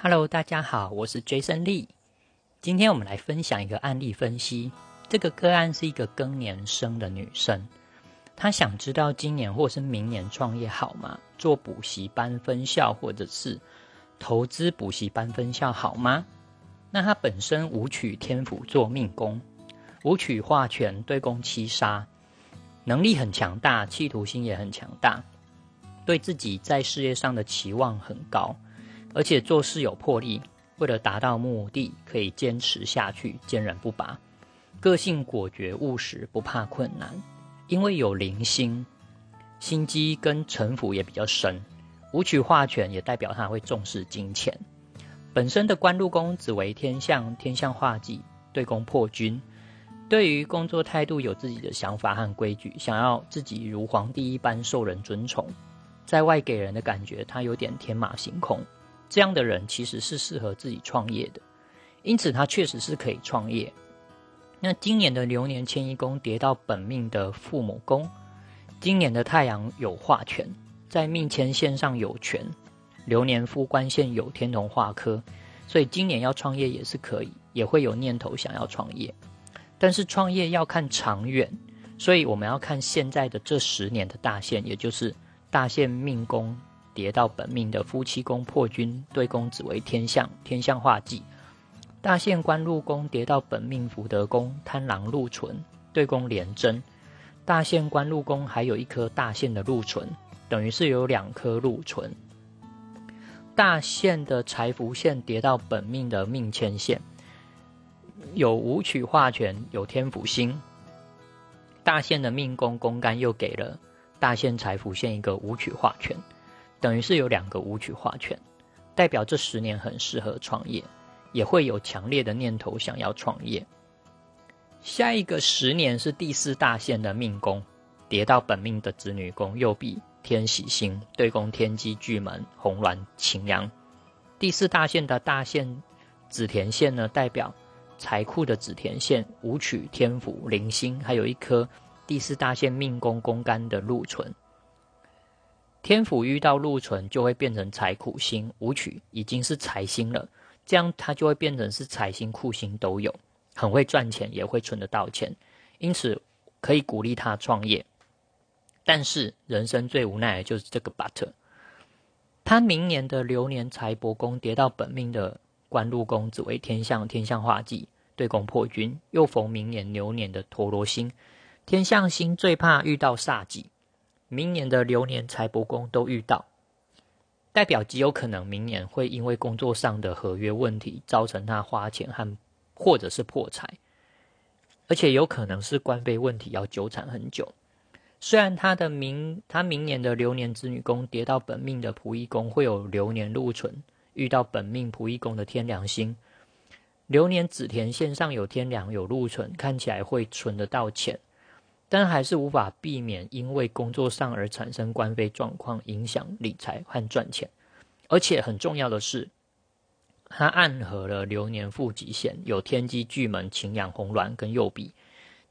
Hello，大家好，我是 Jason Lee。今天我们来分享一个案例分析。这个个案是一个更年生的女生，她想知道今年或是明年创业好吗？做补习班分校或者是投资补习班分校好吗？那她本身武曲天府做命宫，武曲化权对宫七杀，能力很强大，企图心也很强大，对自己在事业上的期望很高。而且做事有魄力，为了达到目的可以坚持下去，坚韧不拔，个性果决务实，不怕困难。因为有灵星，心机跟城府也比较深。武曲化权也代表他会重视金钱。本身的官禄宫只为天象，天象化忌对宫破军，对于工作态度有自己的想法和规矩，想要自己如皇帝一般受人尊崇，在外给人的感觉他有点天马行空。这样的人其实是适合自己创业的，因此他确实是可以创业。那今年的流年迁移宫跌到本命的父母宫，今年的太阳有化权，在命迁线上有权，流年夫官线有天同化科，所以今年要创业也是可以，也会有念头想要创业。但是创业要看长远，所以我们要看现在的这十年的大限，也就是大限命宫。跌到本命的夫妻宫破军对宫紫为天象，天象化忌；大限官禄宫跌到本命福德宫贪狼禄存对宫廉贞，大限官禄宫还有一颗大限的禄存，等于是有两颗禄存。大限的财福线跌到本命的命迁线，有武曲化权，有天府星。大限的命宫宫干又给了大限财福线一个武曲化权。等于是有两个舞曲化权，代表这十年很适合创业，也会有强烈的念头想要创业。下一个十年是第四大线的命宫，跌到本命的子女宫右臂天喜星对宫天机巨门红鸾擎羊。第四大线的大线紫田线呢，代表财库的紫田线舞曲天府零星，还有一颗第四大线命宫宫干的禄存。天府遇到禄存，就会变成财库星；武曲已经是财星了，这样它就会变成是财星、库星都有，很会赚钱，也会存得到钱，因此可以鼓励他创业。但是人生最无奈的就是这个 but，他明年的流年财帛宫跌到本命的官禄宫，只为天象，天象化忌，对宫破军，又逢明年流年的陀罗星，天象星最怕遇到煞忌。明年的流年财帛宫都遇到，代表极有可能明年会因为工作上的合约问题，造成他花钱和或者是破财，而且有可能是官非问题要纠缠很久。虽然他的明他明年的流年子女宫跌到本命的仆役宫，会有流年禄存遇到本命仆役宫的天良星，流年紫田线上有天良有禄存，看起来会存得到钱。但还是无法避免因为工作上而产生官非状况，影响理财和赚钱。而且很重要的是，它暗合了流年负极线，有天机巨门、擎羊、红鸾跟右臂，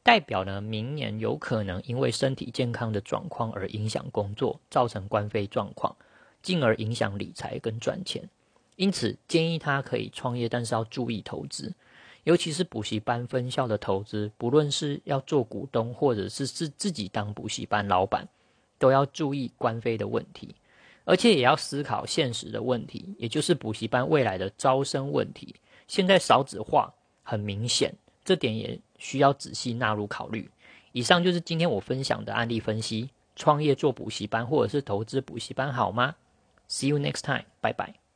代表呢明年有可能因为身体健康的状况而影响工作，造成官非状况，进而影响理财跟赚钱。因此建议他可以创业，但是要注意投资。尤其是补习班分校的投资，不论是要做股东，或者是是自己当补习班老板，都要注意官非的问题，而且也要思考现实的问题，也就是补习班未来的招生问题。现在少子化很明显，这点也需要仔细纳入考虑。以上就是今天我分享的案例分析：创业做补习班，或者是投资补习班好吗？See you next time，拜拜。